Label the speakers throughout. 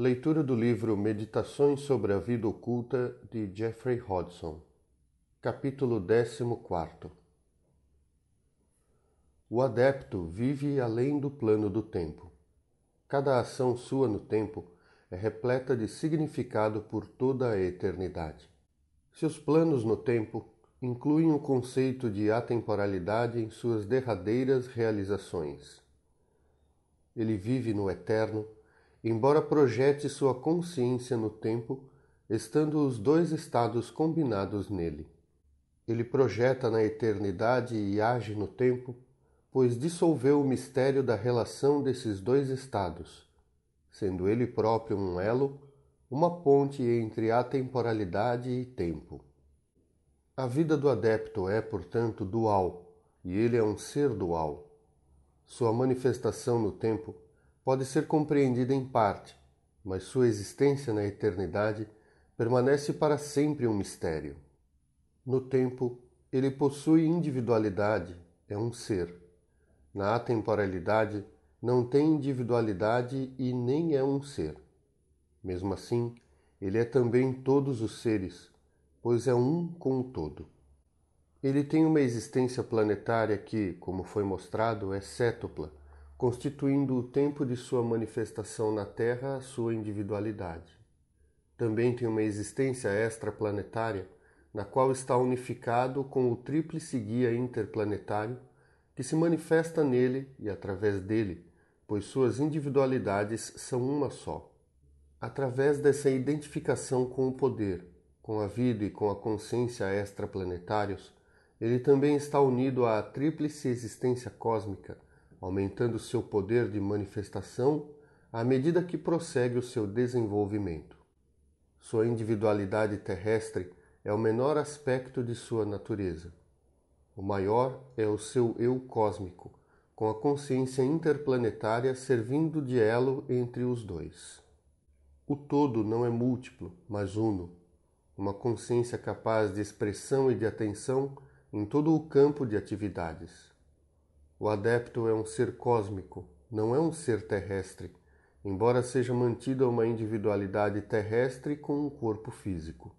Speaker 1: Leitura do livro Meditações sobre a Vida Oculta de Jeffrey Hodgson, capítulo 14 O adepto vive além do plano do tempo. Cada ação sua no tempo é repleta de significado por toda a eternidade. Seus planos no tempo incluem o conceito de atemporalidade em suas derradeiras realizações. Ele vive no eterno embora projete sua consciência no tempo, estando os dois estados combinados nele. Ele projeta na eternidade e age no tempo, pois dissolveu o mistério da relação desses dois estados, sendo ele próprio um elo, uma ponte entre a temporalidade e tempo. A vida do adepto é, portanto, dual, e ele é um ser dual. Sua manifestação no tempo pode ser compreendida em parte, mas sua existência na eternidade permanece para sempre um mistério. No tempo, ele possui individualidade, é um ser. Na atemporalidade, não tem individualidade e nem é um ser. Mesmo assim, ele é também todos os seres, pois é um com o todo. Ele tem uma existência planetária que, como foi mostrado, é cétupla, constituindo o tempo de sua manifestação na Terra a sua individualidade. Também tem uma existência extraplanetária, na qual está unificado com o tríplice guia interplanetário que se manifesta nele e através dele, pois suas individualidades são uma só. Através dessa identificação com o poder, com a vida e com a consciência extraplanetários, ele também está unido à tríplice existência cósmica aumentando seu poder de manifestação à medida que prossegue o seu desenvolvimento. Sua individualidade terrestre é o menor aspecto de sua natureza. O maior é o seu eu cósmico, com a consciência interplanetária servindo de elo entre os dois. O todo não é múltiplo, mas uno, uma consciência capaz de expressão e de atenção em todo o campo de atividades. O adepto é um ser cósmico, não é um ser terrestre, embora seja mantida uma individualidade terrestre com um corpo físico.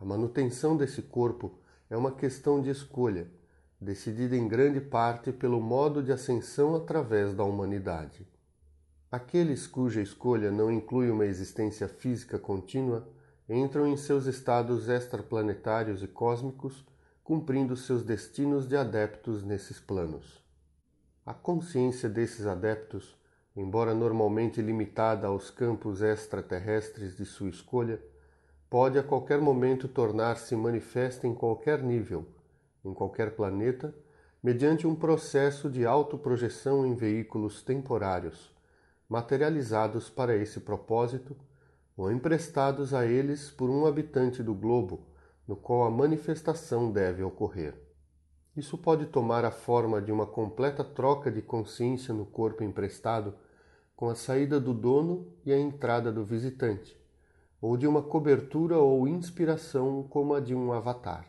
Speaker 1: A manutenção desse corpo é uma questão de escolha, decidida em grande parte pelo modo de ascensão através da humanidade. Aqueles cuja escolha não inclui uma existência física contínua entram em seus estados extraplanetários e cósmicos cumprindo seus destinos de adeptos nesses planos. A consciência desses adeptos, embora normalmente limitada aos campos extraterrestres de sua escolha, pode a qualquer momento tornar-se manifesta em qualquer nível, em qualquer planeta, mediante um processo de autoprojeção em veículos temporários, materializados para esse propósito ou emprestados a eles por um habitante do globo no qual a manifestação deve ocorrer. Isso pode tomar a forma de uma completa troca de consciência no corpo emprestado com a saída do dono e a entrada do visitante, ou de uma cobertura ou inspiração como a de um avatar.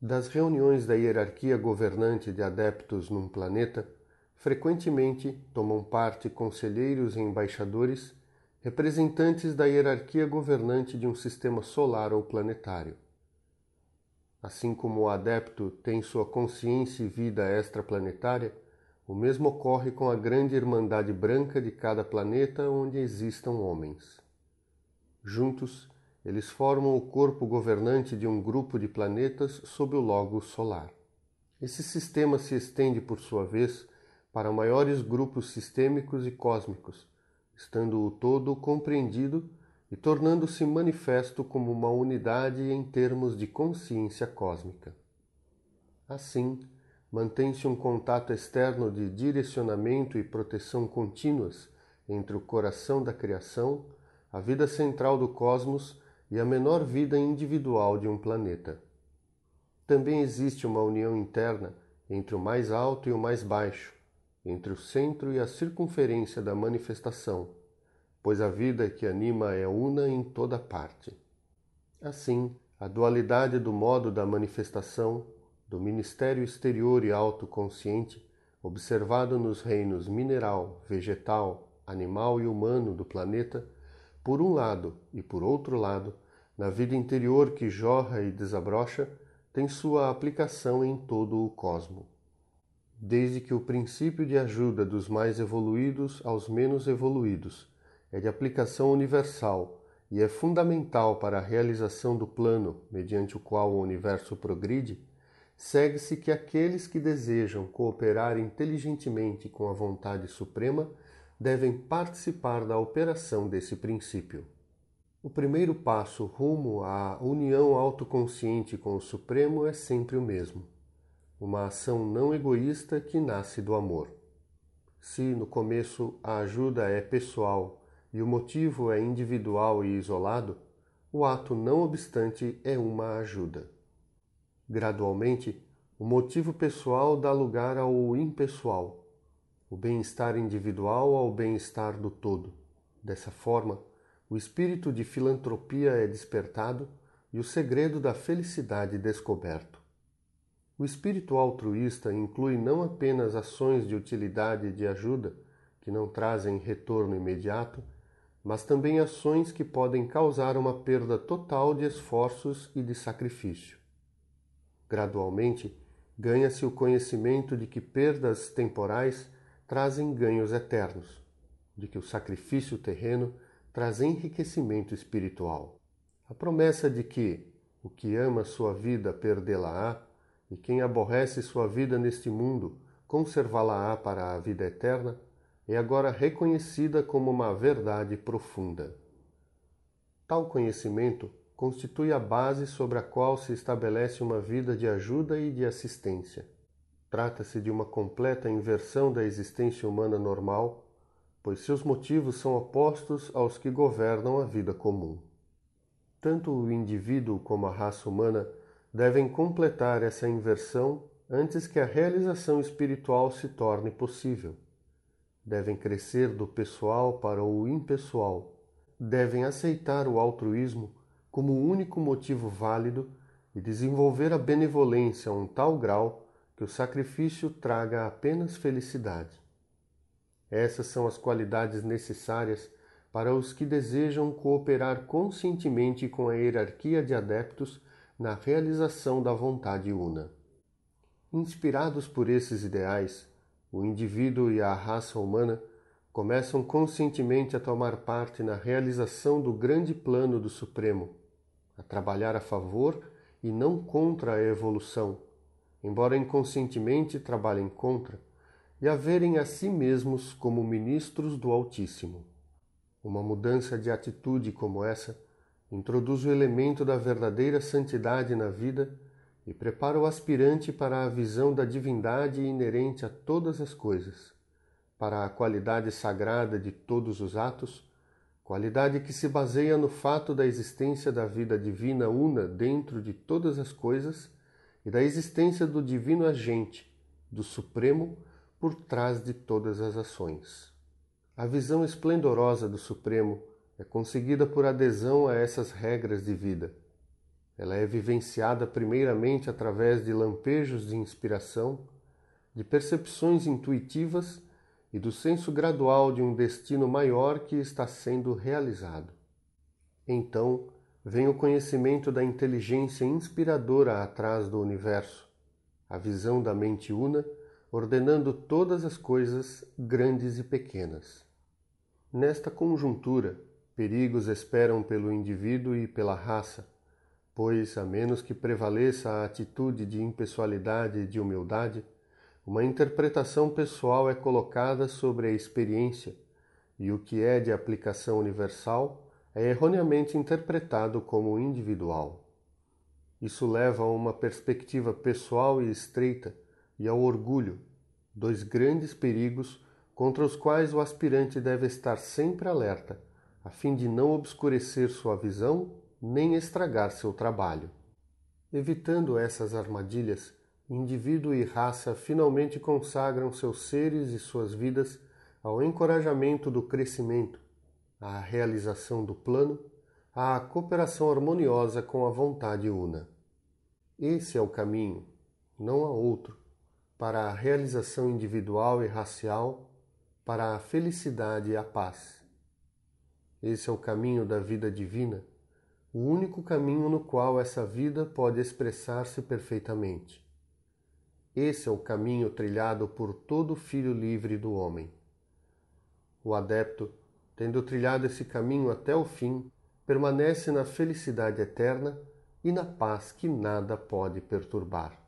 Speaker 1: Das reuniões da hierarquia governante de adeptos num planeta, frequentemente tomam parte conselheiros e embaixadores, representantes da hierarquia governante de um sistema solar ou planetário. Assim como o adepto tem sua consciência e vida extraplanetária, o mesmo ocorre com a grande Irmandade Branca de cada planeta onde existam homens. Juntos, eles formam o corpo governante de um grupo de planetas sob o logo solar. Esse sistema se estende, por sua vez, para maiores grupos sistêmicos e cósmicos, estando o todo compreendido e tornando-se manifesto como uma unidade em termos de consciência cósmica. Assim, mantém-se um contato externo de direcionamento e proteção contínuas entre o coração da criação, a vida central do cosmos e a menor vida individual de um planeta. Também existe uma união interna entre o mais alto e o mais baixo, entre o centro e a circunferência da manifestação pois a vida que anima é una em toda parte. Assim, a dualidade do modo da manifestação, do ministério exterior e autoconsciente, observado nos reinos mineral, vegetal, animal e humano do planeta, por um lado e por outro lado, na vida interior que jorra e desabrocha, tem sua aplicação em todo o cosmo. Desde que o princípio de ajuda dos mais evoluídos aos menos evoluídos é de aplicação universal e é fundamental para a realização do plano mediante o qual o universo progride, segue-se que aqueles que desejam cooperar inteligentemente com a vontade suprema devem participar da operação desse princípio. O primeiro passo rumo à união autoconsciente com o Supremo é sempre o mesmo: uma ação não egoísta que nasce do amor. Se no começo a ajuda é pessoal e o motivo é individual e isolado, o ato, não obstante, é uma ajuda. Gradualmente, o motivo pessoal dá lugar ao impessoal, o bem-estar individual ao bem-estar do todo. Dessa forma, o espírito de filantropia é despertado e o segredo da felicidade descoberto. O espírito altruísta inclui não apenas ações de utilidade e de ajuda, que não trazem retorno imediato, mas também ações que podem causar uma perda total de esforços e de sacrifício. Gradualmente, ganha-se o conhecimento de que perdas temporais trazem ganhos eternos, de que o sacrifício terreno traz enriquecimento espiritual. A promessa de que o que ama sua vida perdê-la-á, e quem aborrece sua vida neste mundo conservá-la-á para a vida eterna, é agora reconhecida como uma verdade profunda. Tal conhecimento constitui a base sobre a qual se estabelece uma vida de ajuda e de assistência. Trata-se de uma completa inversão da existência humana normal, pois seus motivos são opostos aos que governam a vida comum. Tanto o indivíduo como a raça humana devem completar essa inversão antes que a realização espiritual se torne possível devem crescer do pessoal para o impessoal, devem aceitar o altruísmo como o único motivo válido e desenvolver a benevolência a um tal grau que o sacrifício traga apenas felicidade. Essas são as qualidades necessárias para os que desejam cooperar conscientemente com a hierarquia de adeptos na realização da vontade una. Inspirados por esses ideais, o indivíduo e a raça humana começam conscientemente a tomar parte na realização do grande plano do Supremo, a trabalhar a favor e não contra a evolução, embora inconscientemente trabalhem contra, e a verem a si mesmos como ministros do Altíssimo. Uma mudança de atitude como essa introduz o elemento da verdadeira santidade na vida e prepara o aspirante para a visão da divindade inerente a todas as coisas, para a qualidade sagrada de todos os atos, qualidade que se baseia no fato da existência da vida divina una dentro de todas as coisas e da existência do divino agente, do Supremo, por trás de todas as ações. A visão esplendorosa do Supremo é conseguida por adesão a essas regras de vida ela é vivenciada primeiramente através de lampejos de inspiração, de percepções intuitivas e do senso gradual de um destino maior que está sendo realizado. Então vem o conhecimento da inteligência inspiradora atrás do universo, a visão da mente una ordenando todas as coisas grandes e pequenas. Nesta conjuntura, perigos esperam pelo indivíduo e pela raça pois, a menos que prevaleça a atitude de impessoalidade e de humildade, uma interpretação pessoal é colocada sobre a experiência, e o que é de aplicação universal é erroneamente interpretado como individual. Isso leva a uma perspectiva pessoal e estreita e ao orgulho, dois grandes perigos contra os quais o aspirante deve estar sempre alerta, a fim de não obscurecer sua visão nem estragar seu trabalho. Evitando essas armadilhas, indivíduo e raça finalmente consagram seus seres e suas vidas ao encorajamento do crescimento, à realização do plano, à cooperação harmoniosa com a vontade una. Esse é o caminho, não há outro, para a realização individual e racial, para a felicidade e a paz. Esse é o caminho da vida divina, o único caminho no qual essa vida pode expressar-se perfeitamente. Esse é o caminho trilhado por todo filho livre do homem. O adepto, tendo trilhado esse caminho até o fim, permanece na felicidade eterna e na paz que nada pode perturbar.